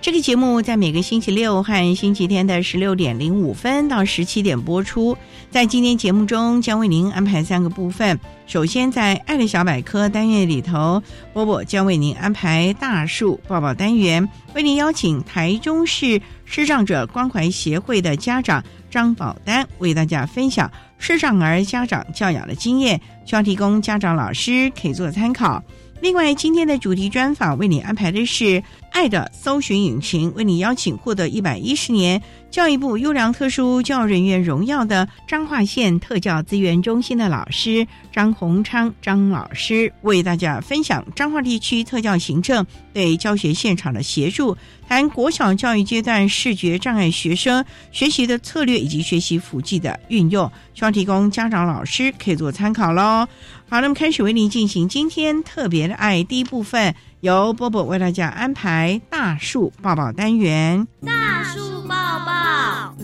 这个节目在每个星期六和星期天的十六点零五分到十七点播出。在今天节目中，将为您安排三个部分。首先，在“爱的小百科”单元里头，波波将为您安排大树抱抱单元，为您邀请台中市视障者关怀协会的家长张宝丹为大家分享视障儿家长教养的经验，希望提供家长老师可以做参考。另外，今天的主题专访为你安排的是。爱的搜寻引擎为你邀请获得一百一十年教育部优良特殊教育人员荣耀的彰化县特教资源中心的老师张宏昌张老师，为大家分享彰化地区特教行政对教学现场的协助，谈国小教育阶段视觉障碍学生学习的策略以及学习辅剂的运用，希望提供家长老师可以做参考喽。好，那么开始为您进行今天特别的爱第一部分。由波波为大家安排大树抱抱单元。大树抱抱，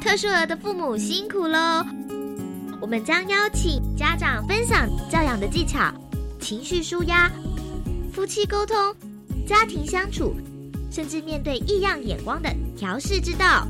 特殊儿的父母辛苦喽！我们将邀请家长分享教养的技巧、情绪舒压、夫妻沟通、家庭相处，甚至面对异样眼光的调试之道。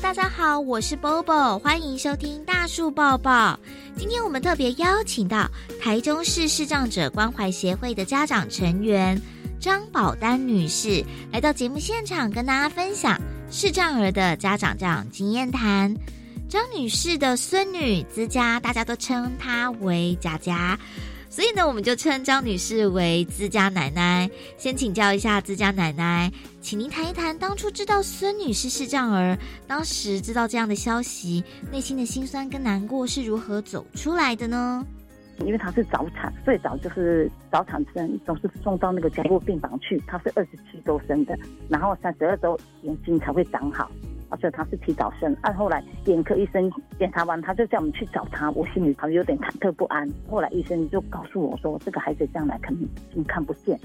大家好，我是 Bobo，欢迎收听大树抱抱。今天我们特别邀请到台中市视障者关怀协会的家长成员张宝丹女士来到节目现场，跟大家分享视障儿的家长这样经验谈。张女士的孙女之家，大家都称她为佳佳。所以呢，我们就称张女士为自家奶奶。先请教一下自家奶奶，请您谈一谈当初知道孙女士是视障儿，当时知道这样的消息，内心的辛酸跟难过是如何走出来的呢？因为她是早产，最早就是早产生，总是送到那个加护病房去。她是二十七周生的，然后三十二周眼睛才会长好。而且他是提早生，按后来眼科医生检查完，他就叫我们去找他，我心里好像有点忐忑不安。后来医生就告诉我说，这个孩子将来肯定已经看不见。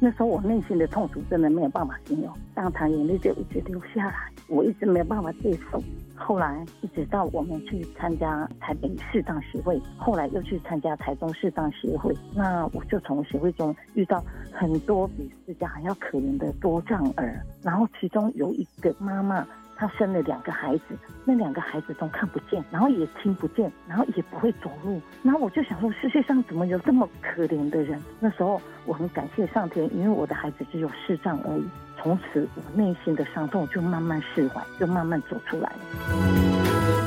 那时候我内心的痛楚真的没有办法形容，当场眼泪就一直流下来，我一直没有办法接受。后来一直到我们去参加台北视障协会，后来又去参加台中视障协会，那我就从协会中遇到很多比自家还要可怜的多障儿，然后其中有一个妈妈。他生了两个孩子，那两个孩子都看不见，然后也听不见，然后也不会走路。然后我就想说，世界上怎么有这么可怜的人？那时候我很感谢上天，因为我的孩子只有视障而已。从此，我内心的伤痛就慢慢释怀，就慢慢走出来了。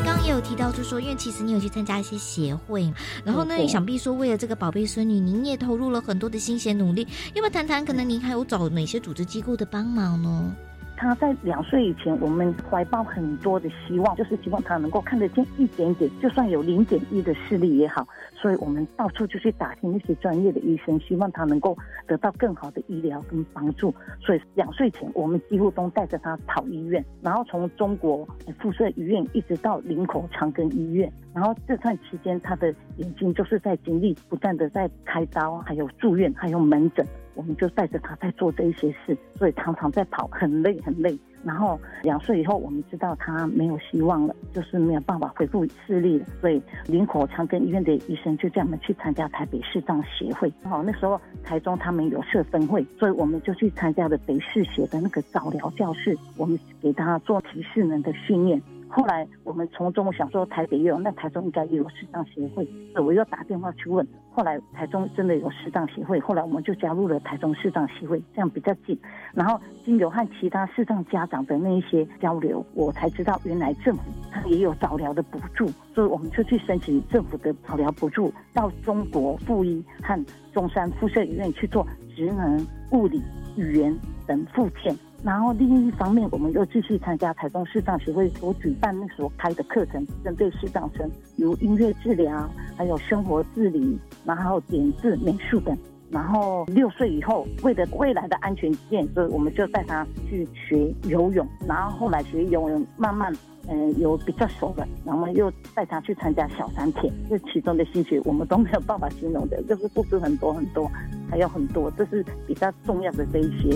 刚也有提到，就说因为其实你有去参加一些协会，然后呢，想必说为了这个宝贝孙女，您也投入了很多的心血努力。要不要谈谈？可能您还有找哪些组织机构的帮忙呢？他在两岁以前，我们怀抱很多的希望，就是希望他能够看得见一点点，就算有零点一的视力也好。所以我们到处就去打听那些专业的医生，希望他能够得到更好的医疗跟帮助。所以两岁前，我们几乎都带着他跑医院，然后从中国附设医院一直到林口长庚医院，然后这段期间，他的眼睛就是在经历不断的在开刀，还有住院，还有门诊。我们就带着他在做这一些事，所以常常在跑，很累很累。然后两岁以后，我们知道他没有希望了，就是没有办法恢复视力了。所以林口长庚医院的医生就叫我们去参加台北视障协会。好，那时候台中他们有设分会，所以我们就去参加了北视协的那个早疗教室，我们给他做提示能的训练。后来我们从中想说台北也有，那台中应该也有适当协会，我又打电话去问。后来台中真的有适当协会，后来我们就加入了台中适当协会，这样比较近。然后经由和其他适当家长的那一些交流，我才知道原来政府它也有早疗的补助，所以我们就去申请政府的早疗补助，到中国附医和中山附设医院去做职能、物理、语言等附件。然后另一方面，我们又继续参加台中视障协会所举办那所开的课程，针对视障生，如音乐治疗，还有生活自理，然后点字、美术等。然后六岁以后，为了未来的安全起见，所以我们就带他去学游泳。然后后来学游泳，慢慢嗯有比较熟了，然后又带他去参加小山田。这其中的兴趣，我们都没有办法形容的，就是付出很多很多，还有很多，这是比较重要的这一些。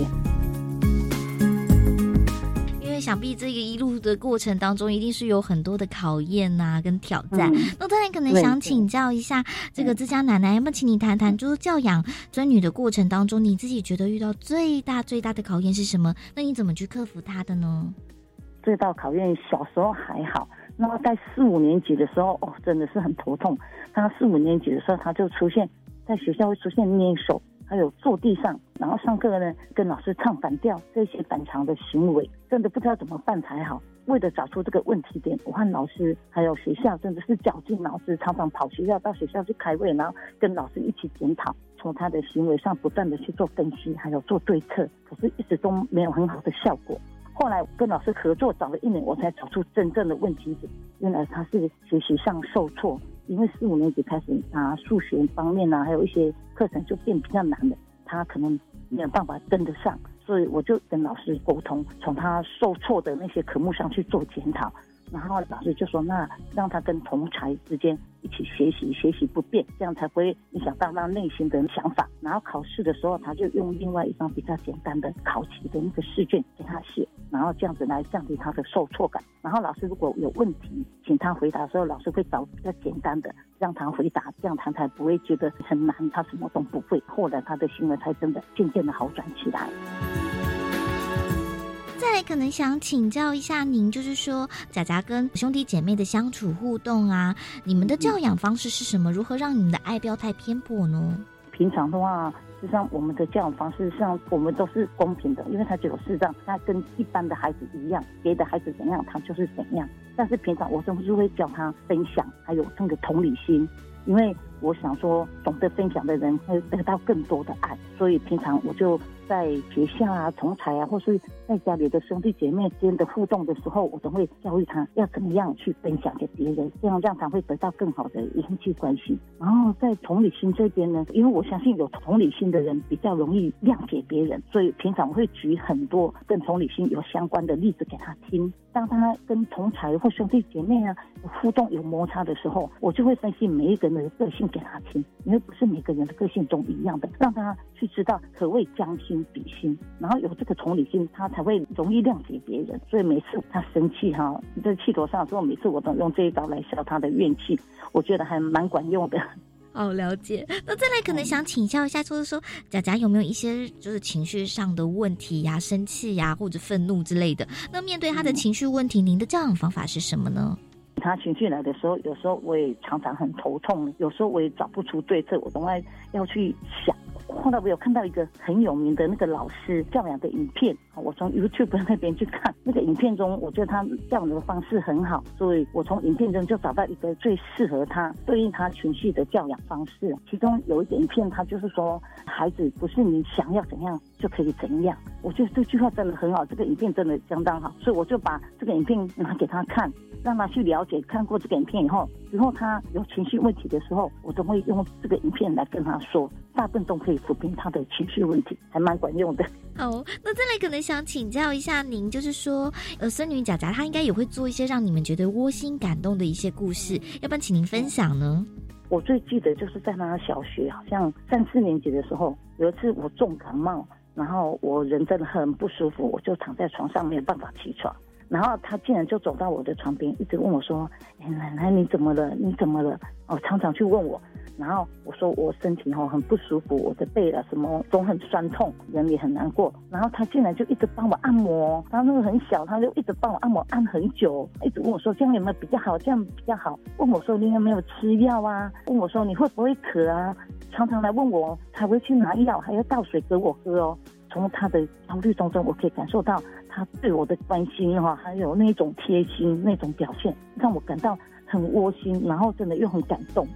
想必这个一路的过程当中，一定是有很多的考验呐，跟挑战。那当然可能想请教一下，这个自家奶奶，要不要请你谈谈，就是教养孙女的过程当中，你自己觉得遇到最大最大的考验是什么？那你怎么去克服它的呢？最大考验小时候还好，那么在四五年级的时候，哦，真的是很头痛。他四五年级的时候，他就出现在学校会出现捏手。还有坐地上，然后上课呢，跟老师唱反调，这些反常的行为，真的不知道怎么办才好。为了找出这个问题点，我和老师还有学校真的是绞尽脑汁，常常跑学校到学校去开会，然后跟老师一起检讨，从他的行为上不断的去做分析，还有做对策，可是一直都没有很好的效果。后来跟老师合作找了一年，我才找出真正的问题点，原来他是学习上受挫。因为四五年级开始他，数学方面呢，还有一些课程就变比较难了，他可能没有办法跟得上，所以我就跟老师沟通，从他受挫的那些科目上去做检讨。然后老师就说：“那让他跟同才之间一起学习，学习不变，这样才不会影响到他内心的想法。然后考试的时候，他就用另外一张比较简单的考题的那个试卷给他写，然后这样子来降低他的受挫感。然后老师如果有问题，请他回答的时候，老师会找比较简单的让他回答，这样他才不会觉得很难，他什么都不会。后来他的行为才真的渐渐的好转起来。”再来，可能想请教一下您，就是说，仔仔跟兄弟姐妹的相处互动啊，你们的教养方式是什么？如何让你们的爱不要太偏颇呢？平常的话，实际上我们的教养方式上，我们都是公平的，因为他只有四张，他跟一般的孩子一样，别的孩子怎样，他就是怎样。但是平常我总是会教他分享，还有那个同理心，因为我想说，懂得分享的人会得到更多的爱，所以平常我就。在学校啊，同才啊，或是在家里的兄弟姐妹间的互动的时候，我都会教育他要怎么样去分享给别人，这样让他会得到更好的人际关系。然后在同理心这边呢，因为我相信有同理心的人比较容易谅解别人，所以平常我会举很多跟同理心有相关的例子给他听。当他跟同才或兄弟姐妹啊互动有摩擦的时候，我就会分析每一个人的个性给他听，因为不是每个人的个性都一样的，让他去知道何谓将心。比心，然后有这个同理心，他才会容易谅解别人。所以每次他生气哈，在气头上之后，每次我都用这一招来消他的怨气，我觉得还蛮管用的。好 了解。那再来，可能想请教一下，就是说，贾贾有没有一些就是情绪上的问题呀，生气呀，或者愤怒之类的？那面对他的情绪问题，您的教养方法是什么呢？他情绪来的时候，有时候我也常常很头痛，有时候我也找不出对策，我总爱要去想。后来我有看到一个很有名的那个老师教养的影片，我从 YouTube 那边去看那个影片中，我觉得他教养的方式很好，所以我从影片中就找到一个最适合他、对应他情绪的教养方式。其中有一个影片，他就是说，孩子不是你想要怎样就可以怎样。我觉得这句话真的很好，这个影片真的相当好，所以我就把这个影片拿给他看，让他去了解。看过这个影片以后，之后他有情绪问题的时候，我都会用这个影片来跟他说。大部分都可以抚平他的情绪问题，还蛮管用的。好，那再来可能想请教一下您，就是说，呃，孙女贾贾她应该也会做一些让你们觉得窝心感动的一些故事，要不然请您分享呢？我最记得就是在那小学，好像三四年级的时候，有一次我重感冒，然后我人真的很不舒服，我就躺在床上没有办法起床，然后他竟然就走到我的床边，一直问我说：“哎，奶奶你怎么了？你怎么了？”哦，常常去问我。然后我说我身体哈很不舒服，我的背啊什么都很酸痛，人也很难过。然后他进来就一直帮我按摩，他那个很小，他就一直帮我按摩按很久，一直问我说这样有没有比较好？这样比较好。问我说你有没有吃药啊？问我说你会不会渴啊？常常来问我，才会去拿药，还要倒水给我喝哦。从他的焦虑当中，我可以感受到他对我的关心哈，还有那种贴心那种表现，让我感到很窝心，然后真的又很感动。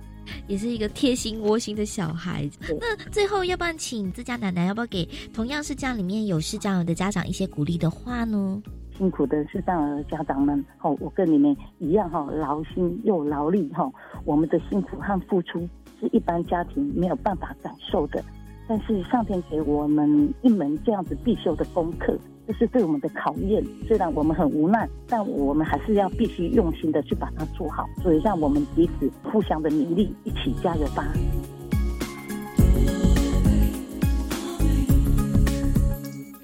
也是一个贴心窝心的小孩子。那最后，要不然请自家奶奶，要不要给同样是家里面有视障儿的家长一些鼓励的话呢？辛苦的视障儿家长们，哦，我跟你们一样哈，劳心又劳力哈。我们的辛苦和付出是一般家庭没有办法感受的，但是上天给我们一门这样子必修的功课。这是对我们的考验，虽然我们很无奈，但我们还是要必须用心的去把它做好。所以，让我们彼此互相的努力，一起加油吧。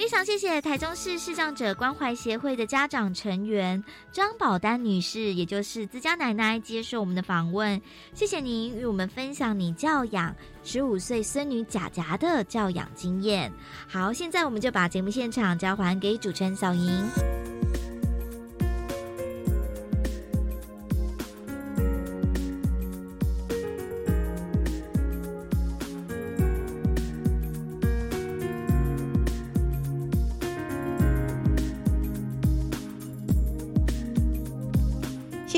非常谢谢台中市视障者关怀协会的家长成员张宝丹女士，也就是自家奶奶接受我们的访问。谢谢您与我们分享你教养十五岁孙女贾贾的教养经验。好，现在我们就把节目现场交还给主持人小莹。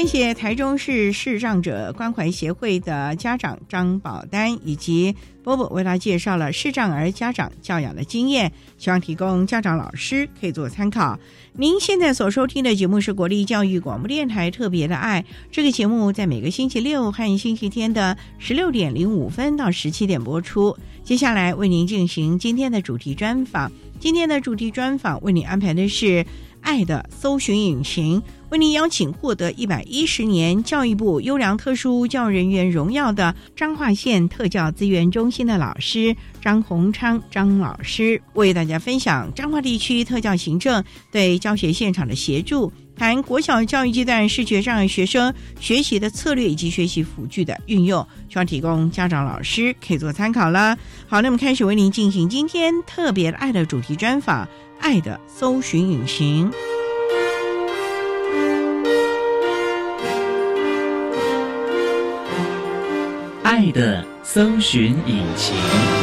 谢谢台中市视障者关怀协会的家长张宝丹以及波波为他介绍了视障儿家长教养的经验，希望提供家长老师可以做参考。您现在所收听的节目是国立教育广播电台特别的爱，这个节目在每个星期六和星期天的十六点零五分到十七点播出。接下来为您进行今天的主题专访，今天的主题专访为您安排的是爱的搜寻引擎。为您邀请获得一百一十年教育部优良特殊教育人员荣耀的彰化县特教资源中心的老师张宏昌张老师，为大家分享彰化地区特教行政对教学现场的协助，谈国小教育阶段视觉障碍学生学习的策略以及学习辅具的运用，希望提供家长老师可以做参考了。好，那么开始为您进行今天特别爱的主题专访，爱的搜寻引擎。爱的搜寻引擎。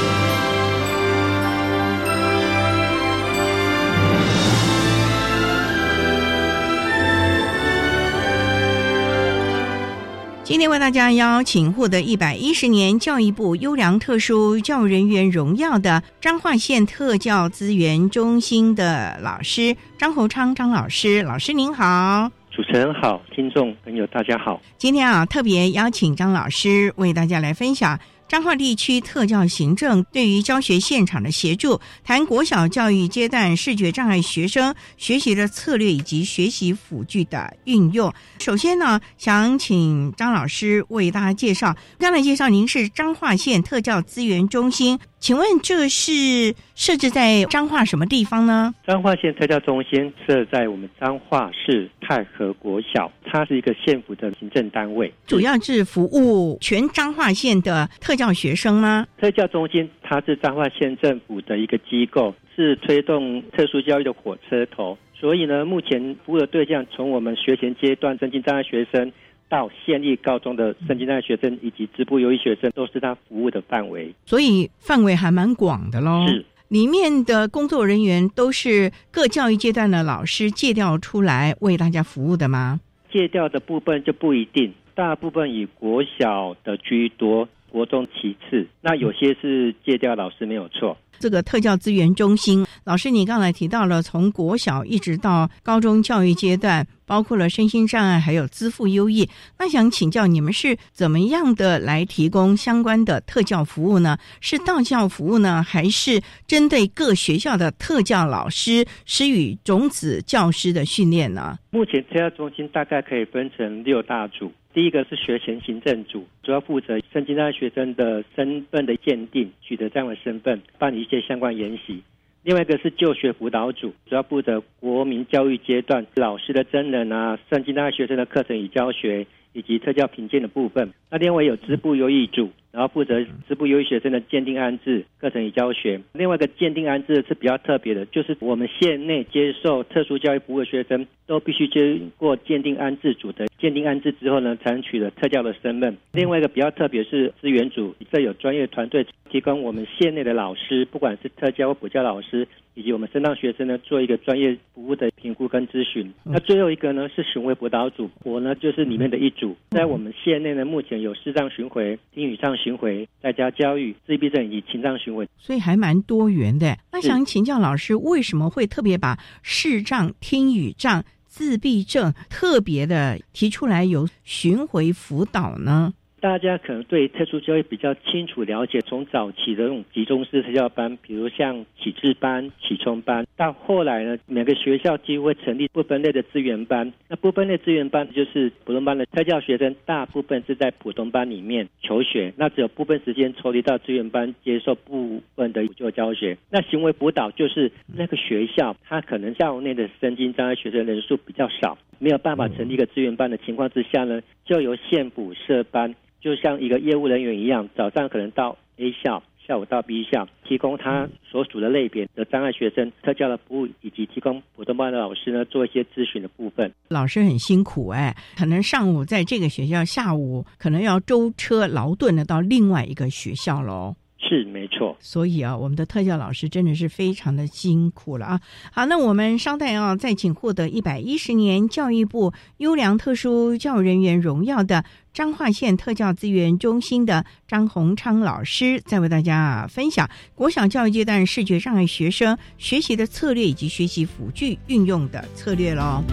今天为大家邀请获得一百一十年教育部优良特殊教育人员荣耀的彰化县特教资源中心的老师张侯昌张老师，老师您好。主持人好，听众朋友大家好。今天啊，特别邀请张老师为大家来分享彰化地区特教行政对于教学现场的协助，谈国小教育阶段视觉障碍学生学习的策略以及学习辅具的运用。首先呢，想请张老师为大家介绍。刚才介绍您是彰化县特教资源中心。请问这是设置在彰化什么地方呢？彰化县特教中心设在我们彰化市太和国小，它是一个县府的行政单位，主要是服务全彰化县的特教学生吗？特教中心它是彰化县政府的一个机构，是推动特殊教育的火车头，所以呢，目前服务的对象从我们学前阶段身心障碍学生。到县立高中的圣经大学生以及支部优异学生，都是他服务的范围。所以范围还蛮广的喽。是。里面的工作人员都是各教育阶段的老师借调出来为大家服务的吗？借调的部分就不一定，大部分以国小的居多，国中其次。那有些是借调老师没有错。这个特教资源中心老师，你刚才提到了从国小一直到高中教育阶段，包括了身心障碍还有资赋优异。那想请教你们是怎么样的来提供相关的特教服务呢？是道教服务呢，还是针对各学校的特教老师施予种子教师的训练呢？目前特教中心大概可以分成六大组。第一个是学前行政组，主要负责圣经大学生的身份的鉴定，取得这样的身份，办理一些相关研习。另外一个是就学辅导组，主要负责国民教育阶段老师的真人啊，圣经大学生的课程与教学，以及特教评鉴的部分。那另外有支部优异组。然后负责支部优异学生的鉴定安置课程与教学。另外一个鉴定安置是比较特别的，就是我们县内接受特殊教育服务的学生都必须经过鉴定安置组的鉴定安置之后呢，才能取得特教的身份。另外一个比较特别是资源组，这有专业团队提供我们县内的老师，不管是特教或补教老师，以及我们升当学生呢，做一个专业服务的评估跟咨询。那最后一个呢是巡回辅导组，我呢就是里面的一组，在我们县内呢目前有视障巡回、听语上。巡回在家教育自闭症以及情障巡回，所以还蛮多元的。那想请教老师，为什么会特别把视障、听语障、自闭症特别的提出来有巡回辅导呢？大家可能对特殊教育比较清楚了解，从早期的那种集中式特教班，比如像启智班、启聪班，到后来呢，每个学校几乎会成立不分类的资源班。那不分类资源班就是普通班的特教学生，大部分是在普通班里面求学，那只有部分时间抽离到资源班接受部分的补救教学。那行为辅导就是那个学校，它可能校内的身心障碍学生人数比较少，没有办法成立一个资源班的情况之下呢，就由县补设班。就像一个业务人员一样，早上可能到 A 校，下午到 B 校，提供他所属的类别的障碍学生特教的服务，以及提供普通班的老师呢做一些咨询的部分。老师很辛苦哎，可能上午在这个学校，下午可能要舟车劳顿的到另外一个学校喽。是没错，所以啊，我们的特教老师真的是非常的辛苦了啊。好，那我们稍待啊，再请获得一百一十年教育部优良特殊教育人员荣耀的彰化县特教资源中心的张宏昌老师，再为大家分享国小教育阶段视觉障碍学生学习的策略以及学习辅具运用的策略喽。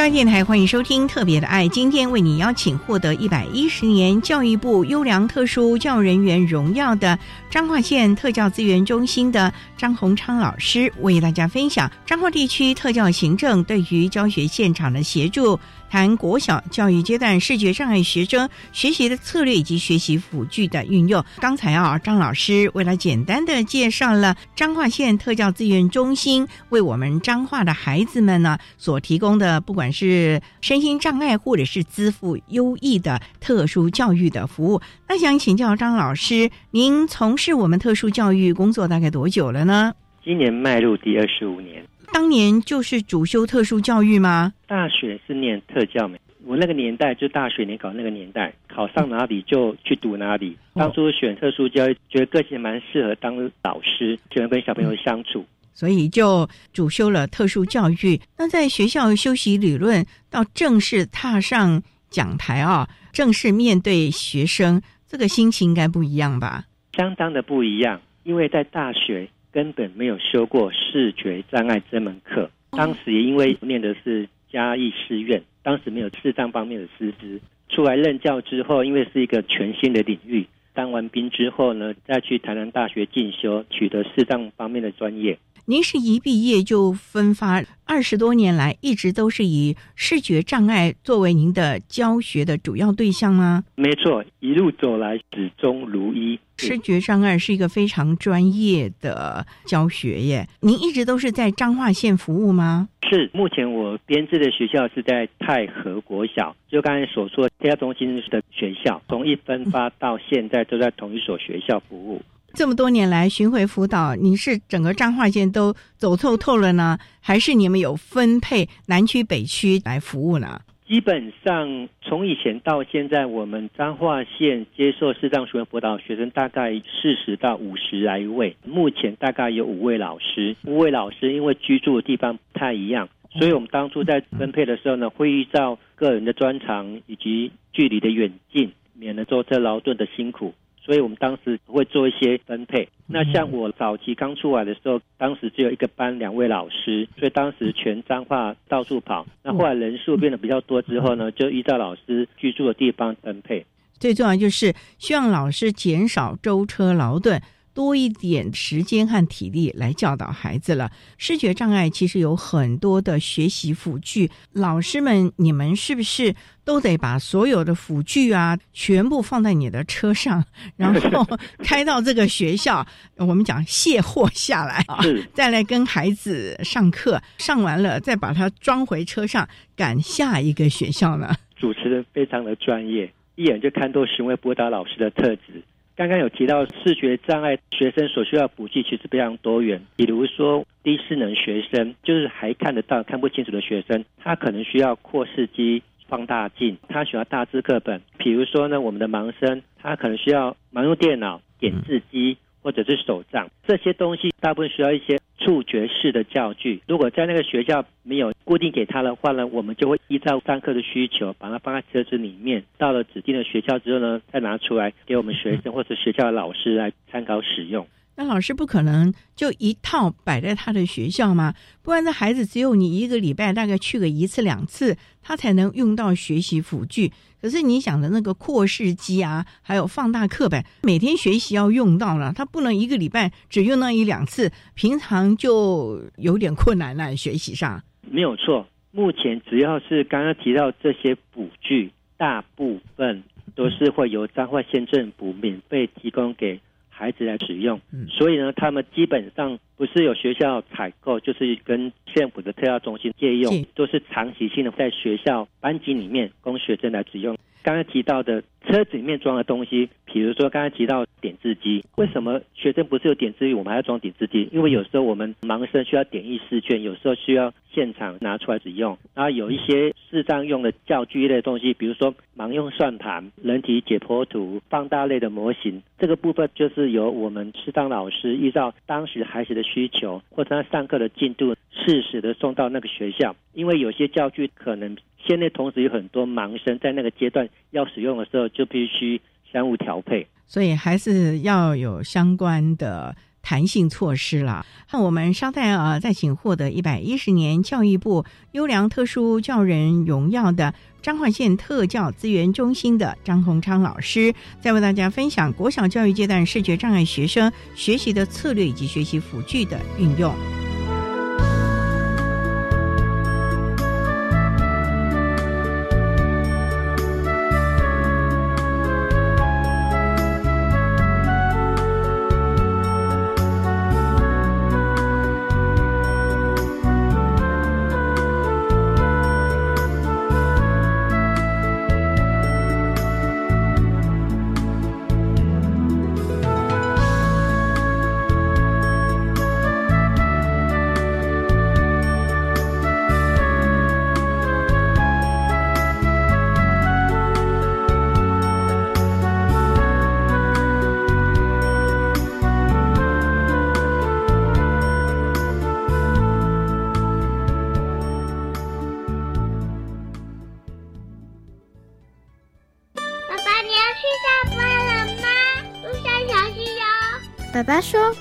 爱电台，欢迎收听《特别的爱》。今天为你邀请获得一百一十年教育部优良特殊教育人员荣耀的彰化县特教资源中心的张洪昌老师，为大家分享彰化地区特教行政对于教学现场的协助。谈国小教育阶段视觉障碍学生学习的策略以及学习辅具的运用。刚才啊，张老师为了简单的介绍了彰化县特教资源中心为我们彰化的孩子们呢所提供的，不管是身心障碍或者是资赋优异的特殊教育的服务。那想请教张老师，您从事我们特殊教育工作大概多久了呢？今年迈入第二十五年。当年就是主修特殊教育吗？大学是念特教没，我那个年代就大学你考那个年代，考上哪里就去读哪里。当初选特殊教育，觉得个性蛮适合当老师，喜欢跟小朋友相处，所以就主修了特殊教育。那在学校修习理论，到正式踏上讲台啊，正式面对学生，这个心情应该不一样吧？相当的不一样，因为在大学。根本没有修过视觉障碍这门课。当时也因为念的是嘉义师院，当时没有视障方面的师资。出来任教之后，因为是一个全新的领域，当完兵之后呢，再去台南大学进修，取得视障方面的专业。您是一毕业就分发，二十多年来一直都是以视觉障碍作为您的教学的主要对象吗？没错，一路走来始终如一。视觉障碍是一个非常专业的教学耶。您一直都是在彰化县服务吗？是，目前我编制的学校是在太和国小，就刚才所说特教中心的学校，从一分发到现在都在同一所学校服务。这么多年来巡回辅导，你是整个彰化县都走透透了呢，还是你们有分配南区北区来服务呢？基本上从以前到现在，我们彰化县接受视障巡回辅导学生大概四十到五十来位，目前大概有五位老师。五位老师因为居住的地方不太一样，所以我们当初在分配的时候呢，会依照个人的专长以及距离的远近，免得坐车劳顿的辛苦。所以我们当时会做一些分配。那像我早期刚出来的时候，当时只有一个班两位老师，所以当时全彰化到处跑。那后来人数变得比较多之后呢，就依照老师居住的地方分配。最重要就是希望老师减少舟车劳顿。多一点时间和体力来教导孩子了。视觉障碍其实有很多的学习辅具，老师们，你们是不是都得把所有的辅具啊全部放在你的车上，然后开到这个学校？我们讲卸货下来 啊，再来跟孩子上课，上完了再把它装回车上，赶下一个学校呢？主持人非常的专业，一眼就看透巡回播导老师的特质。刚刚有提到视觉障碍学生所需要补剂其实非常多元，比如说低视能学生，就是还看得到看不清楚的学生，他可能需要扩视机、放大镜，他需要大字课本。比如说呢，我们的盲生，他可能需要盲用电脑、点字机。或者是手杖这些东西，大部分需要一些触觉式的教具。如果在那个学校没有固定给他的话呢，我们就会依照上课的需求，把它放在车子里面。到了指定的学校之后呢，再拿出来给我们学生或者学校的老师来参考使用。那老师不可能就一套摆在他的学校吗？不然，这孩子只有你一个礼拜大概去个一次两次，他才能用到学习辅具。可是你想的那个扩视机啊，还有放大课本，每天学习要用到了，他不能一个礼拜只用到一两次，平常就有点困难了。学习上没有错，目前只要是刚刚提到这些辅具，大部分都是会由彰化县政府免费提供给。孩子来使用，所以呢，他们基本上不是有学校采购，就是跟县府的特教中心借用，都是长期性的在学校班级里面供学生来使用。刚刚提到的车子里面装的东西，比如说刚刚提到点字机，为什么学生不是有点字机，我们还要装点字机？因为有时候我们盲生需要点译试卷，有时候需要现场拿出来使用。然后有一些视障用的教具类的东西，比如说盲用算盘、人体解剖图、放大类的模型，这个部分就是由我们适当老师依照当时孩子的需求或者他上课的进度，适时的送到那个学校。因为有些教具可能。现在同时有很多盲生在那个阶段要使用的时候，就必须相互调配，所以还是要有相关的。弹性措施了。那我们稍待啊，再请获得一百一十年教育部优良特殊教人荣耀的彰化县特教资源中心的张宏昌老师，再为大家分享国小教育阶段视觉障碍学生学习的策略以及学习辅具的运用。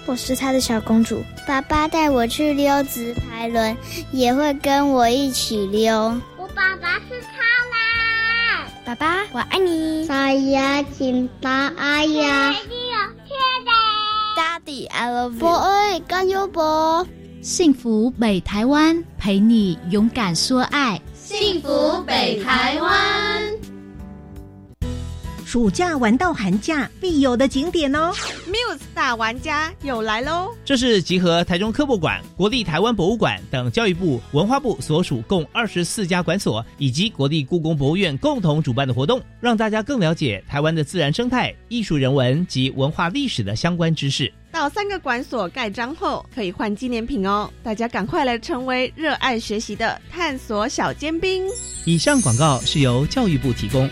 我是他的小公主。爸爸带我去溜直排轮，也会跟我一起溜。我爸爸是他啦。爸爸，我爱你。大呀，请大爱呀。Daddy，I love you。博爱加油博。幸福北台湾，陪你勇敢说爱。幸福北台湾。暑假玩到寒假必有的景点哦大玩家又来喽！这是集合台中科博馆、国立台湾博物馆等教育部、文化部所属共二十四家馆所，以及国立故宫博物院共同主办的活动，让大家更了解台湾的自然生态、艺术人文及文化历史的相关知识。到三个馆所盖章后，可以换纪念品哦！大家赶快来成为热爱学习的探索小尖兵。以上广告是由教育部提供。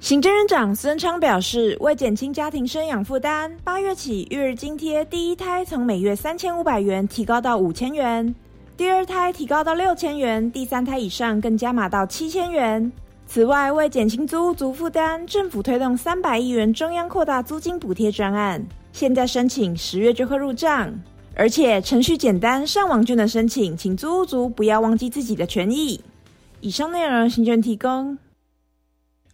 行政院长孙昌表示，为减轻家庭生养负担，八月起育儿津贴第一胎从每月三千五百元提高到五千元，第二胎提高到六千元，第三胎以上更加码到七千元。此外，为减轻租屋族负担，政府推动三百亿元中央扩大租金补贴专案，现在申请十月就会入账，而且程序简单，上网就能申请，请租屋族不要忘记自己的权益。以上内容，行政提供。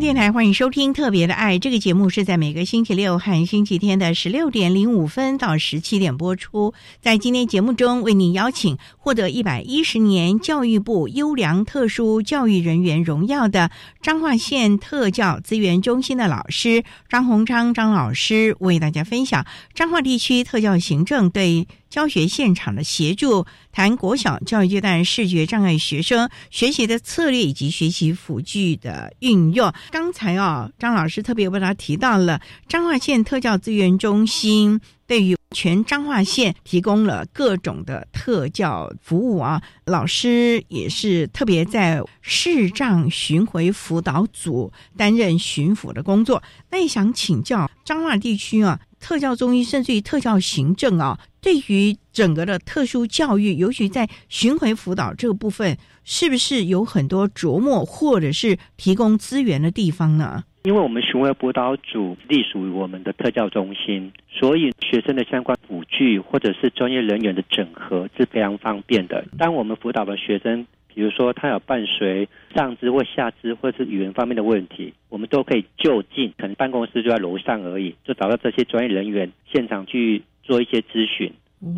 电台欢迎收听《特别的爱》这个节目，是在每个星期六和星期天的十六点零五分到十七点播出。在今天节目中，为您邀请获得一百一十年教育部优良特殊教育人员荣耀的彰化县特教资源中心的老师张宏昌张老师，为大家分享彰化地区特教行政对教学现场的协助，谈国小教育阶段视觉障碍学生学习的策略以及学习辅具的运用。刚才啊，张老师特别为他提到了彰化县特教资源中心对于全彰化县提供了各种的特教服务啊。老师也是特别在视障巡回辅导组担任巡抚的工作。那也想请教彰化地区啊，特教中医甚至于特教行政啊，对于整个的特殊教育，尤其在巡回辅导这个部分。是不是有很多琢磨或者是提供资源的地方呢？因为我们巡回辅导组隶属于我们的特教中心，所以学生的相关辅具或者是专业人员的整合是非常方便的。当我们辅导的学生，比如说他有伴随上肢或下肢或是语言方面的问题，我们都可以就近，可能办公室就在楼上而已，就找到这些专业人员现场去做一些咨询。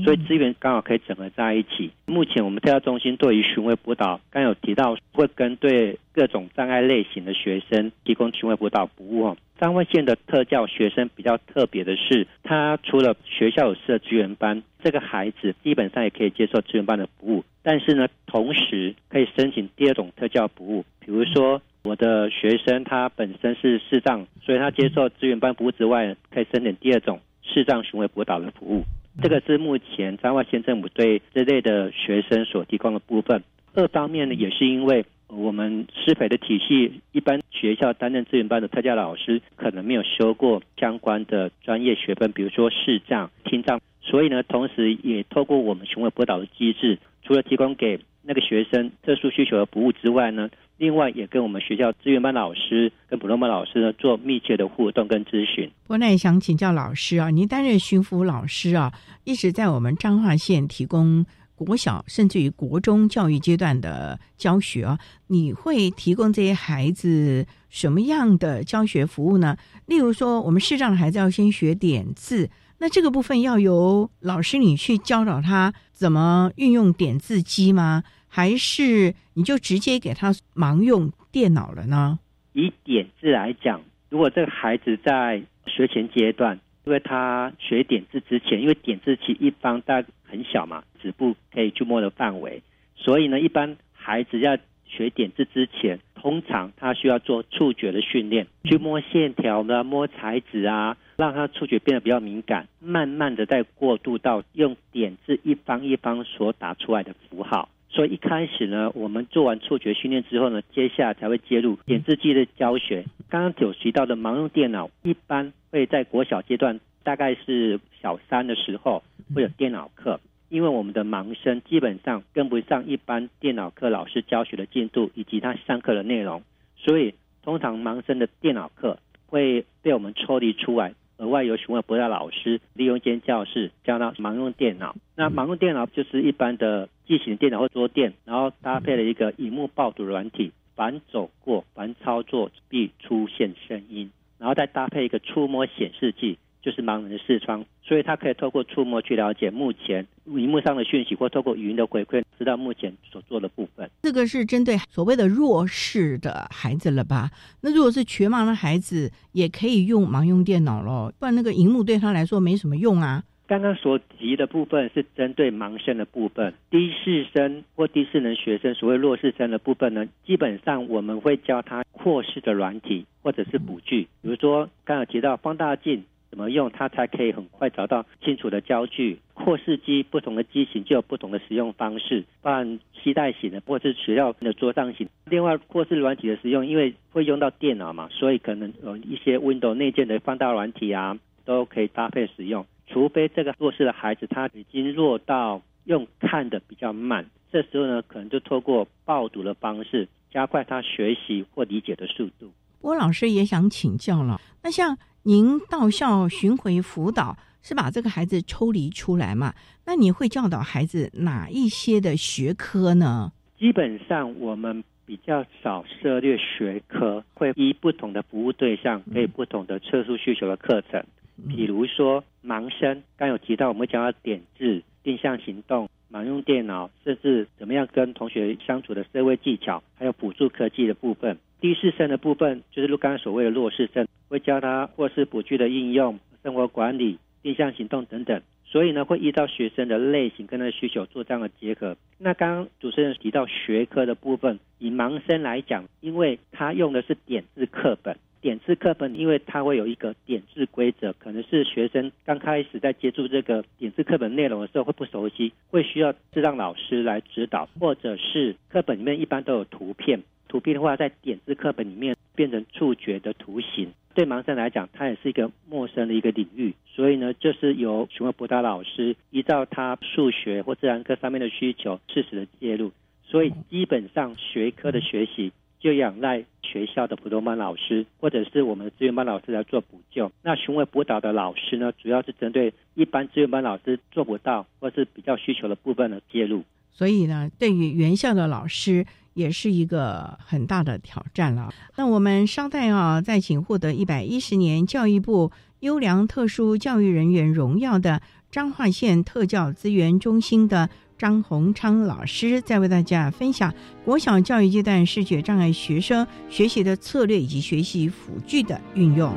所以资源刚好可以整合在一起。目前我们特教中心对于巡回辅导，刚有提到会跟对各种障碍类型的学生提供巡回辅导服务哦。彰化县的特教学生比较特别的是，他除了学校有设资源班，这个孩子基本上也可以接受资源班的服务，但是呢，同时可以申请第二种特教服务，比如说。我的学生他本身是视障，所以他接受资源班服务之外，可以申请第二种视障行为辅导的服务。这个是目前彰化县政府对这类的学生所提供的部分。二方面呢，也是因为我们师培的体系，一般学校担任资源班的特教老师可能没有修过相关的专业学分，比如说视障、听障，所以呢，同时也透过我们行为辅导的机制，除了提供给那个学生特殊需求的服务之外呢。另外，也跟我们学校资源班老师跟普通班老师呢做密切的互动跟咨询。我那也想请教老师啊，您担任巡抚老师啊，一直在我们彰化县提供国小甚至于国中教育阶段的教学啊，你会提供这些孩子什么样的教学服务呢？例如说，我们视障的孩子要先学点字，那这个部分要由老师你去教导他怎么运用点字机吗？还是你就直接给他盲用电脑了呢？以点字来讲，如果这个孩子在学前阶段，因为他学点字之前，因为点字器一般大很小嘛，指部可以去摸的范围，所以呢，一般孩子要学点字之前，通常他需要做触觉的训练，去摸线条呢，摸材质啊，让他触觉变得比较敏感，慢慢的再过渡到用点字一方一方所打出来的符号。所以一开始呢，我们做完触觉训练之后呢，接下来才会接入点字机的教学。刚刚有提到的盲用电脑，一般会在国小阶段，大概是小三的时候会有电脑课，因为我们的盲生基本上跟不上一般电脑课老师教学的进度以及他上课的内容，所以通常盲生的电脑课会被我们抽离出来。额外有询问博雅老师利用一间教室教他盲用电脑。那盲用电脑就是一般的机型电脑或桌垫，然后搭配了一个荧幕爆读软体，反走过、反操作必出现声音，然后再搭配一个触摸显示器。就是盲人的视窗，所以他可以透过触摸去了解目前荧幕上的讯息，或透过语音的回馈，知道目前所做的部分。这个是针对所谓的弱势的孩子了吧？那如果是全盲的孩子，也可以用盲用电脑咯，不然那个荧幕对他来说没什么用啊。刚刚所提的部分是针对盲生的部分，低视生或低视能学生，所谓弱视生的部分呢，基本上我们会教他扩视的软体或者是补具，比如说刚刚提到放大镜。怎么用它才可以很快找到清楚的焦距？扩视机不同的机型就有不同的使用方式，包含携带型的或是学校的桌上型。另外，扩视软体的使用，因为会用到电脑嘛，所以可能有一些 Windows 内建的放大软体啊，都可以搭配使用。除非这个弱视的孩子他已经弱到用看的比较慢，这时候呢，可能就透过报读的方式加快他学习或理解的速度。郭老师也想请教了，那像。您到校巡回辅导是把这个孩子抽离出来嘛？那你会教导孩子哪一些的学科呢？基本上我们比较少涉猎学科，会依不同的服务对象，给不同的特殊需求的课程。比如说盲生，刚有提到我们讲到点字、定向行动、盲用电脑，甚至怎么样跟同学相处的社会技巧，还有辅助科技的部分。低视生的部分就是刚刚所谓的弱视生，会教他或是补具的应用、生活管理、定向行动等等。所以呢，会依照学生的类型跟他的需求做这样的结合。那刚刚主持人提到学科的部分，以盲生来讲，因为他用的是点字课本，点字课本因为它会有一个点字规则，可能是学生刚开始在接触这个点字课本内容的时候会不熟悉，会需要是让老师来指导，或者是课本里面一般都有图片。图片的话，在点字课本里面变成触觉的图形，对盲生来讲，它也是一个陌生的一个领域，所以呢，就是由询问辅导老师依照他数学或自然科上面的需求，适时的介入。所以基本上学科的学习就仰赖学校的普通班老师或者是我们的资源班老师来做补救。那询问辅导的老师呢，主要是针对一般资源班老师做不到或是比较需求的部分的介入。所以呢，对于原校的老师。也是一个很大的挑战了。那我们稍待啊，再请获得一百一十年教育部优良特殊教育人员荣耀的彰化县特教资源中心的张宏昌老师，在为大家分享国小教育阶段视觉障碍学生学习的策略以及学习辅具的运用。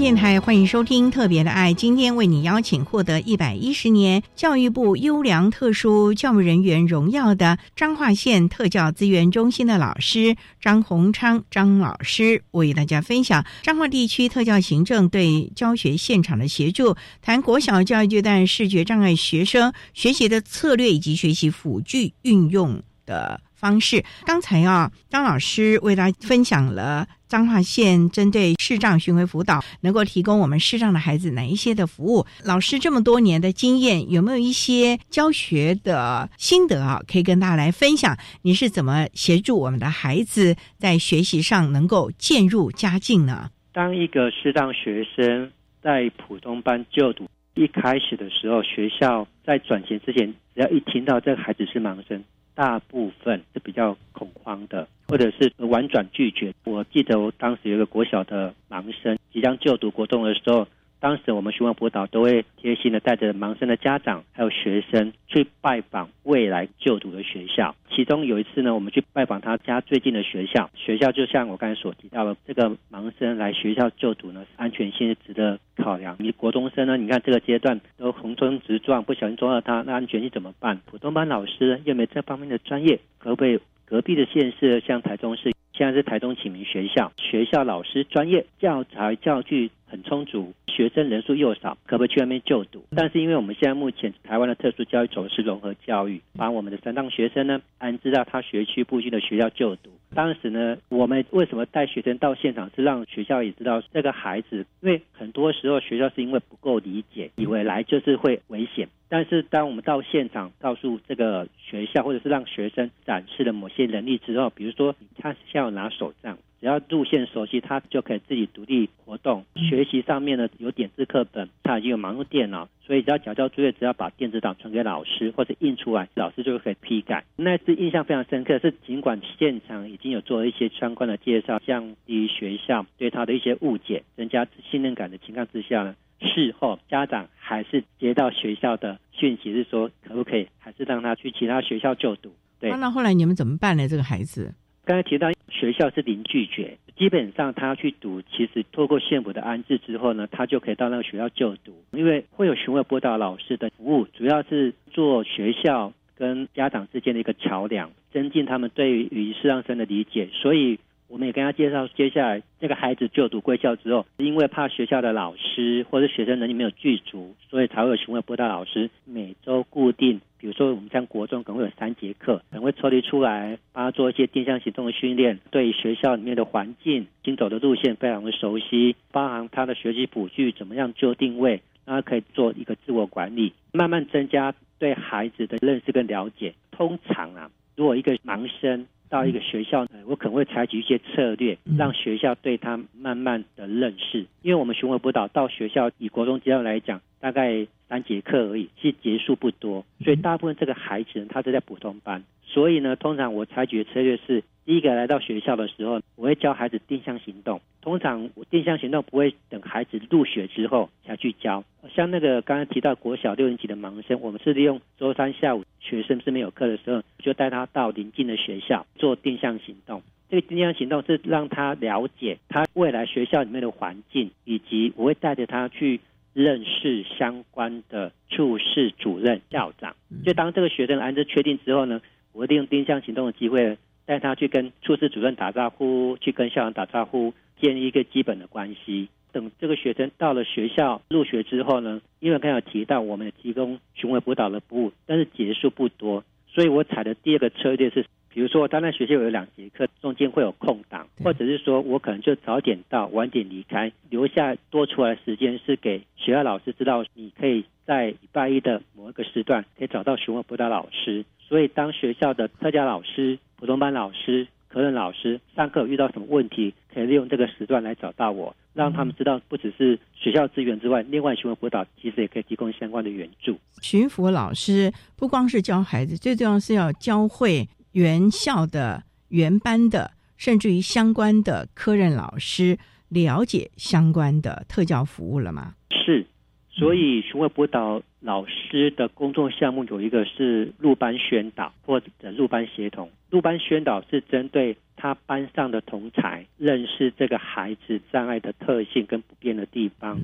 电台欢迎收听《特别的爱》，今天为你邀请获得一百一十年教育部优良特殊教育人员荣耀的彰化县特教资源中心的老师张宏昌张老师，为大家分享彰化地区特教行政对教学现场的协助，谈国小教育阶段视觉障碍学生学习的策略以及学习辅具运用的方式。刚才啊，张老师为大家分享了。彰化县针对视障巡回辅导，能够提供我们视障的孩子哪一些的服务？老师这么多年的经验，有没有一些教学的心得啊？可以跟大家来分享？你是怎么协助我们的孩子在学习上能够渐入佳境呢？当一个视障学生在普通班就读，一开始的时候，学校在转型之前，只要一听到这个孩子是盲生。大部分是比较恐慌的，或者是婉转拒绝。我记得我当时有一个国小的盲生即将就读国中的时候。当时我们询问辅导都会贴心的带着盲生的家长还有学生去拜访未来就读的学校。其中有一次呢，我们去拜访他家最近的学校，学校就像我刚才所提到的，这个盲生来学校就读呢，安全性是值得考量。你国中生呢，你看这个阶段都横冲直撞，不小心撞到他，那安全性怎么办？普通班老师又没这方面的专业，可不可以隔壁的县市像台中市？现在是台中启明学校，学校老师专业，教材教具。很充足，学生人数又少，可不可以去外面就读？但是因为我们现在目前台湾的特殊教育总是融合教育，把我们的三档学生呢安置到他学区附近的学校就读。当时呢，我们为什么带学生到现场，是让学校也知道这个孩子，因为很多时候学校是因为不够理解，以为来就是会危险。但是当我们到现场告诉这个学校，或者是让学生展示了某些能力之后，比如说他现在要拿手杖，只要路线熟悉，他就可以自己独立活动。学习上面呢有点字课本，他已经有盲用电脑，所以只要缴交作业，只要把电子档传给老师或者印出来，老师就可以批改。那次印象非常深刻，是尽管现场已经有做了一些相关的介绍，降低学校对他的一些误解，增加信任感的情况之下呢。事后，家长还是接到学校的讯息，是说可不可以，还是让他去其他学校就读？对。那后来你们怎么办呢？这个孩子刚才提到学校是零拒绝，基本上他去读，其实透过县府的安置之后呢，他就可以到那个学校就读，因为会有询问辅导老师的服务，主要是做学校跟家长之间的一个桥梁，增进他们对于视障生的理解，所以。我们也跟他介绍，接下来这个孩子就读贵校之后，因为怕学校的老师或者学生能力没有具足，所以才会询问播道老师每周固定，比如说我们像国中可能会有三节课，可能会抽离出来帮他做一些定向行动的训练，对学校里面的环境、行走的路线非常的熟悉，包含他的学习辅具怎么样就定位，让他可以做一个自我管理，慢慢增加对孩子的认识跟了解。通常啊，如果一个盲生，到一个学校，我可能会采取一些策略，让学校对他慢慢的认识。因为我们巡回辅导到学校，以国中阶段来讲，大概三节课而已，其实节数不多，所以大部分这个孩子他是在普通班。所以呢，通常我采取的策略是，第一个来到学校的时候，我会教孩子定向行动。通常定向行动不会等孩子入学之后才去教。像那个刚刚提到国小六年级的盲生，我们是利用周三下午学生是没有课的时候，就带他到邻近的学校做定向行动。这个定向行动是让他了解他未来学校里面的环境，以及我会带着他去认识相关的处室主任、校长。就当这个学生安置确定之后呢？我利用定向行动的机会，带他去跟处室主任打招呼，去跟校长打招呼，建立一个基本的关系。等这个学生到了学校入学之后呢，因为刚才提到我们提供巡回辅导的服务，但是结束不多，所以我采的第二个策略是，比如说当然学校有两节课，中间会有空档，或者是说我可能就早点到，晚点离开，留下多出来的时间是给学校老师知道，你可以在礼拜一的某一个时段可以找到询问辅导老师。所以，当学校的特教老师、普通班老师、科任老师上课遇到什么问题，可以利用这个时段来找到我，让他们知道，不只是学校资源之外，另外询问辅导其实也可以提供相关的援助。巡抚老师不光是教孩子，最重要是要教会原校的原班的，甚至于相关的科任老师了解相关的特教服务了吗？是。所以，巡回辅导老师的工作项目有一个是入班宣导或者入班协同。入班宣导是针对他班上的同才认识这个孩子障碍的特性跟不便的地方。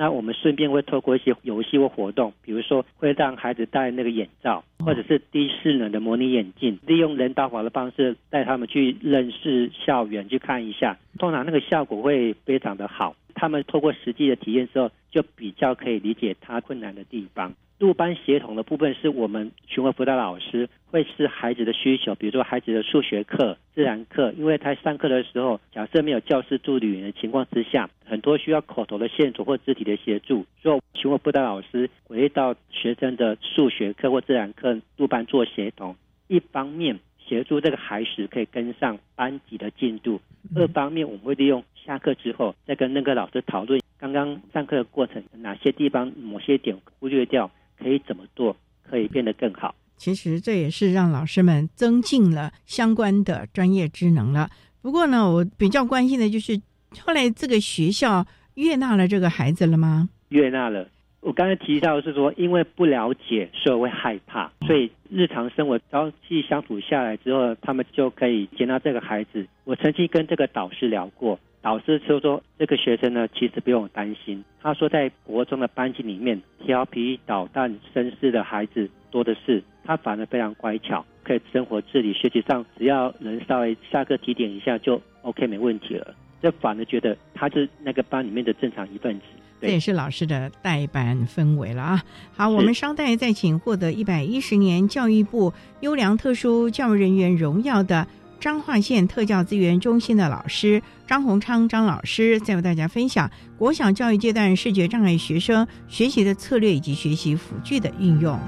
那我们顺便会透过一些游戏或活动，比如说会让孩子戴那个眼罩，或者是低视能的模拟眼镜，利用人道法的方式带他们去认识校园，去看一下。通常那个效果会非常的好。他们透过实际的体验之后，就比较可以理解他困难的地方。入班协同的部分是我们巡回辅导老师会是孩子的需求，比如说孩子的数学课、自然课，因为他上课的时候，假设没有教师助理员的情况之下，很多需要口头的线索或肢体的协助，所以巡回辅导老师回到学生的数学课或自然课入班做协同，一方面。协助这个孩子可以跟上班级的进度。二方面，我们会利用下课之后再跟那个老师讨论刚刚上课的过程，哪些地方某些点忽略掉，可以怎么做，可以变得更好。其实这也是让老师们增进了相关的专业知能了。不过呢，我比较关心的就是后来这个学校悦纳了这个孩子了吗？悦纳了。我刚才提到是说，因为不了解，所以会害怕，所以日常生活朝夕相处下来之后，他们就可以接纳这个孩子。我曾经跟这个导师聊过，导师就说这个学生呢，其实不用担心。他说，在国中的班级里面，调皮捣蛋、绅士的孩子多的是，他反而非常乖巧，可以生活自理，学习上只要能稍微下课提点一下就 OK 没问题了。这反而觉得他是那个班里面的正常一份子。这也是老师的代班氛围了啊！好，我们稍待再请获得一百一十年教育部优良特殊教育人员荣耀的彰化县特教资源中心的老师张洪昌张老师，在为大家分享国小教育阶段视觉障碍学生学习的策略以及学习辅具的运用。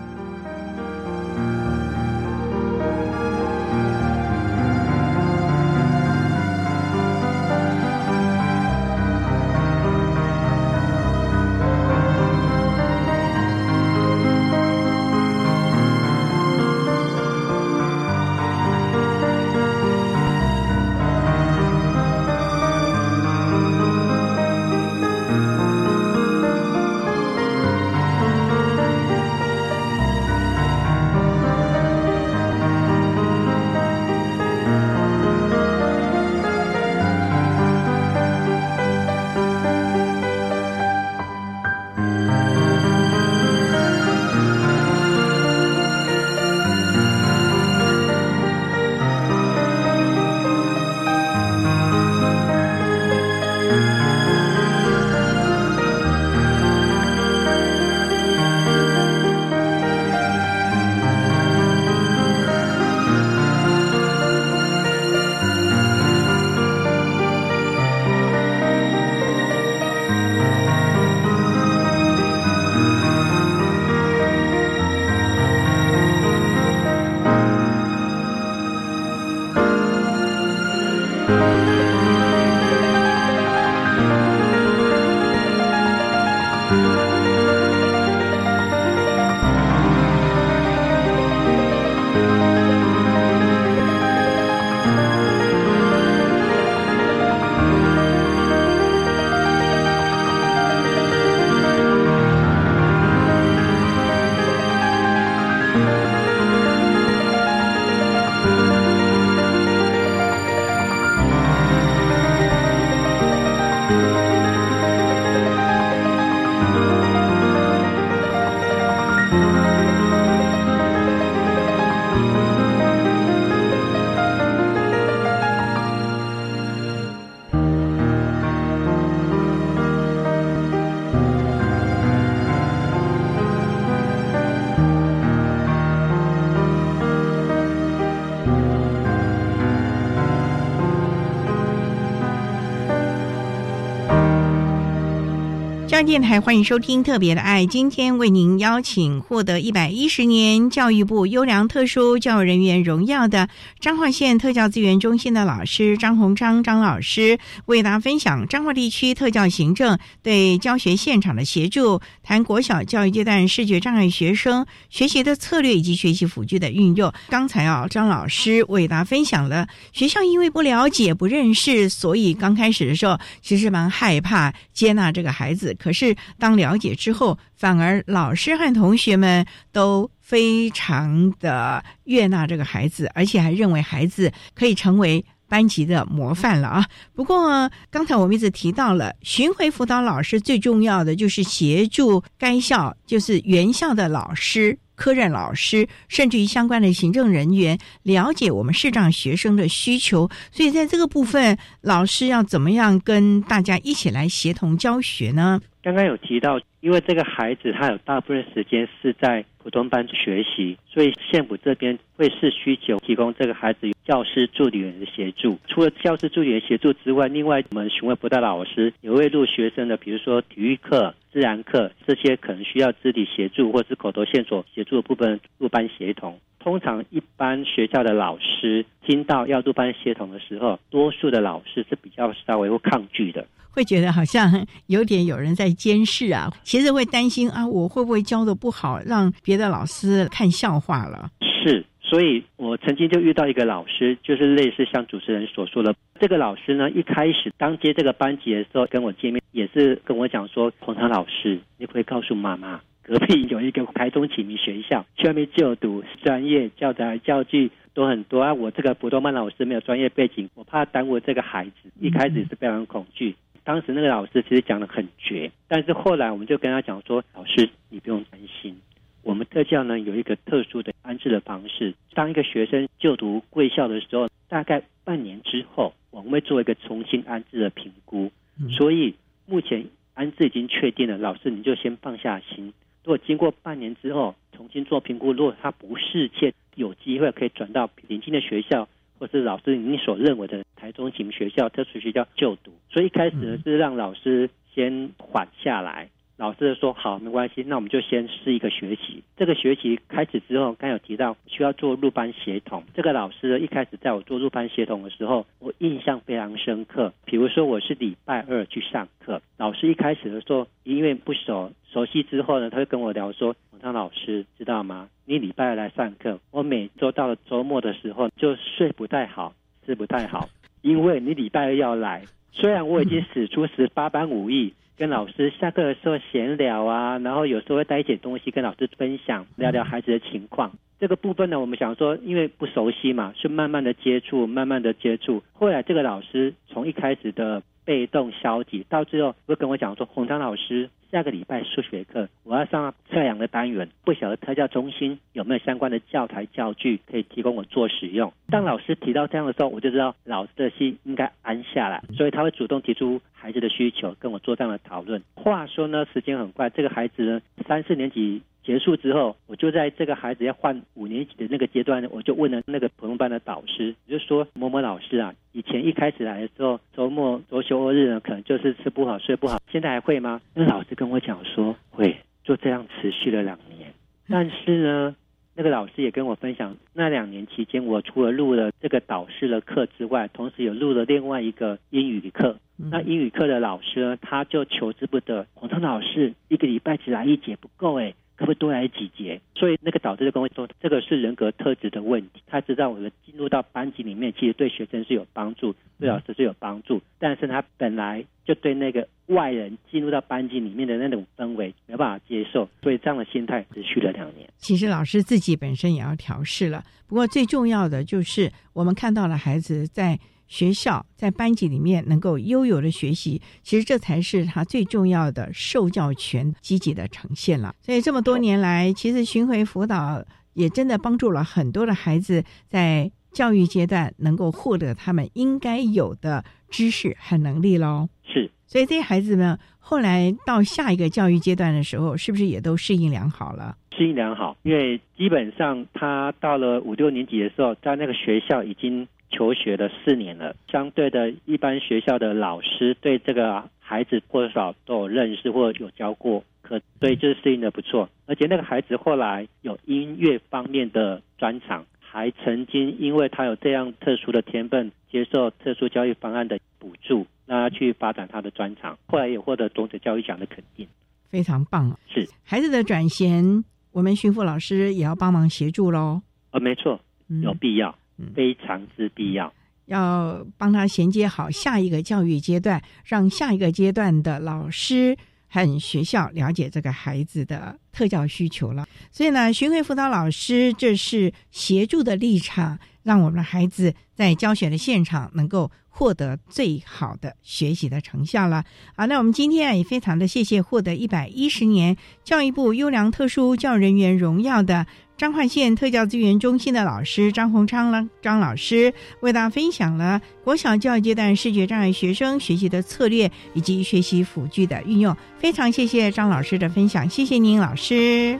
电台欢迎收听《特别的爱》，今天为您邀请获得一百一十年教育部优良特殊教育人员荣耀的彰化县特教资源中心的老师张宏章张老师，为大家分享彰化地区特教行政对教学现场的协助，谈国小教育阶段视觉障碍学生学习的策略以及学习辅具的运用。刚才啊，张老师为大家分享了学校因为不了解、不认识，所以刚开始的时候其实蛮害怕接纳这个孩子，可是当了解之后，反而老师和同学们都非常的悦纳这个孩子，而且还认为孩子可以成为班级的模范了啊。不过刚才我们一直提到了巡回辅导老师最重要的就是协助该校，就是原校的老师。科任老师，甚至于相关的行政人员了解我们视障学生的需求，所以在这个部分，老师要怎么样跟大家一起来协同教学呢？刚刚有提到，因为这个孩子他有大部分时间是在普通班学习，所以县府这边会是需求提供这个孩子教师助理员的协助。除了教师助理员协助之外，另外我们询问辅导老师也会录学生的，比如说体育课。自然课这些可能需要肢体协助或是口头线索协助的部分入班协同。通常一般学校的老师听到要入班协同的时候，多数的老师是比较稍微会抗拒的，会觉得好像有点有人在监视啊。其实会担心啊，我会不会教的不好，让别的老师看笑话了？是。所以我曾经就遇到一个老师，就是类似像主持人所说的，这个老师呢，一开始刚接这个班级的时候跟我见面，也是跟我讲说，洪昌老师，你可以告诉妈妈，隔壁有一个台中启明学校，去外面就读，专业教材教具都很多啊。我这个普通班老师没有专业背景，我怕耽误这个孩子。一开始是非常恐惧，当时那个老师其实讲的很绝，但是后来我们就跟他讲说，老师你不用担心。我们特教呢有一个特殊的安置的方式，当一个学生就读贵校的时候，大概半年之后，我们会做一个重新安置的评估。所以目前安置已经确定了，老师你就先放下心。如果经过半年之后重新做评估，如果他不是切，有机会可以转到邻近的学校，或是老师你所认为的台中型学校、特殊学校就读。所以一开始呢是让老师先缓下来。老师说好，没关系，那我们就先试一个学期。这个学期开始之后，刚有提到需要做入班协同。这个老师一开始在我做入班协同的时候，我印象非常深刻。比如说我是礼拜二去上课，老师一开始的时候因为不熟，熟悉之后呢，他就跟我聊说：“洪昌老师知道吗？你礼拜二来上课，我每周到了周末的时候就睡不太好，吃不太好，因为你礼拜二要来。虽然我已经使出十八般武艺。”跟老师下课的时候闲聊啊，然后有时候会带一点东西跟老师分享，聊聊孩子的情况。这个部分呢，我们想说，因为不熟悉嘛，是慢慢的接触，慢慢的接触。后来这个老师从一开始的被动消极，到最后会跟我讲说：“洪章老师，下个礼拜数学课我要上测量的单元，不晓得特教中心有没有相关的教材教具可以提供我做使用。”当老师提到这样的时候，我就知道老师的心应该安下来，所以他会主动提出孩子的需求，跟我做这样的讨论。话说呢，时间很快，这个孩子呢，三四年级。结束之后，我就在这个孩子要换五年级的那个阶段，我就问了那个普通班的导师，就说某某老师啊，以前一开始来的时候，周末、周休日呢，可能就是吃不好、睡不好，现在还会吗？那老师跟我讲说会，就这样持续了两年。但是呢，那个老师也跟我分享，那两年期间，我除了录了这个导师的课之外，同时有录了另外一个英语课。那英语课的老师呢，他就求之不得，洪涛老师一个礼拜只来一节不够哎。可不可以多来几节？所以那个导师就跟我说，这个是人格特质的问题。他知道我的进入到班级里面，其实对学生是有帮助，对老师是有帮助。但是他本来就对那个外人进入到班级里面的那种氛围没办法接受，所以这样的心态持续了两年。其实老师自己本身也要调试了。不过最重要的就是我们看到了孩子在。学校在班级里面能够悠游的学习，其实这才是他最重要的受教权积极的呈现了。所以这么多年来，其实巡回辅导也真的帮助了很多的孩子在教育阶段能够获得他们应该有的知识和能力喽。是，所以这些孩子们后来到下一个教育阶段的时候，是不是也都适应良好了？适应良好，因为基本上他到了五六年级的时候，在那个学校已经。求学了四年了，相对的一般学校的老师对这个孩子或多少都有认识或有教过可，所以就是适应的不错。而且那个孩子后来有音乐方面的专长，还曾经因为他有这样特殊的天分，接受特殊教育方案的补助，让他去发展他的专长。后来也获得种子教育奖的肯定，非常棒。是孩子的转衔，我们巡抚老师也要帮忙协助喽。呃，没错，有必要。非常之必要，要帮他衔接好下一个教育阶段，让下一个阶段的老师和学校了解这个孩子的特教需求了。所以呢，巡回辅导老师这是协助的立场，让我们的孩子在教学的现场能够获得最好的学习的成效了。好，那我们今天啊也非常的谢谢获得一百一十年教育部优良特殊教育人员荣耀的。彰化县特教资源中心的老师张洪昌，张老师为大家分享了国小教育阶段视觉障碍学生学习的策略以及学习辅具的运用。非常谢谢张老师的分享，谢谢您，老师，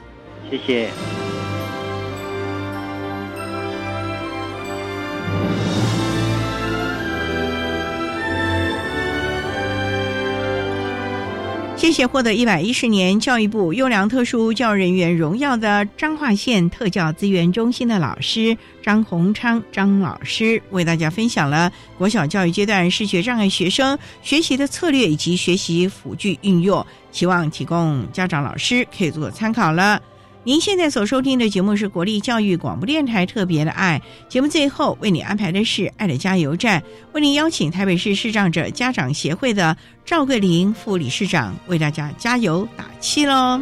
谢谢。谢获得一百一十年教育部优良特殊教育人员荣耀的彰化县特教资源中心的老师张宏昌张老师，为大家分享了国小教育阶段视觉障碍学生学习的策略以及学习辅具运用，希望提供家长老师可以做参考了。您现在所收听的节目是国立教育广播电台特别的爱节目，最后为你安排的是爱的加油站，为您邀请台北市视障者家长协会的赵桂林副理事长为大家加油打气喽。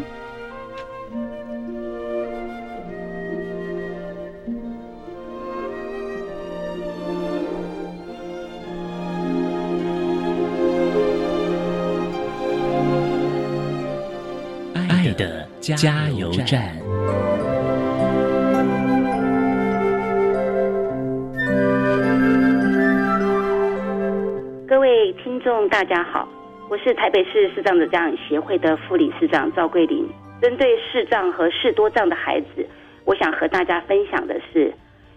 爱的加油站。各位听众大家好，我是台北市视障者家长协会的副理事长赵桂林。针对视障和视多障的孩子，我想和大家分享的是：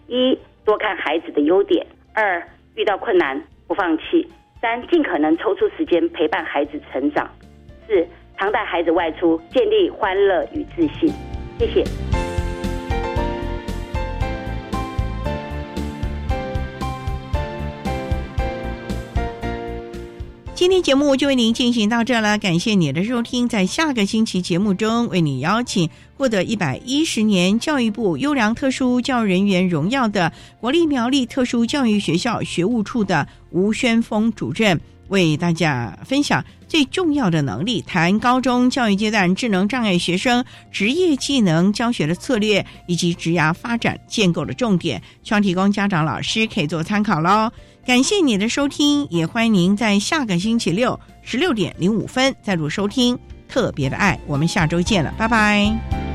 一、多看孩子的优点；二、遇到困难不放弃；三、尽可能抽出时间陪伴孩子成长；四、常带孩子外出，建立欢乐与自信。谢谢。今天节目就为您进行到这了，感谢你的收听。在下个星期节目中，为你邀请获得一百一十年教育部优良特殊教育人员荣耀的国立苗栗特殊教育学校学务处的吴宣峰主任，为大家分享最重要的能力，谈高中教育阶段智能障碍学生职业技能教学的策略以及职涯发展建构的重点，希望提供家长老师可以做参考喽。感谢你的收听，也欢迎您在下个星期六十六点零五分再度收听特别的爱。我们下周见了，拜拜。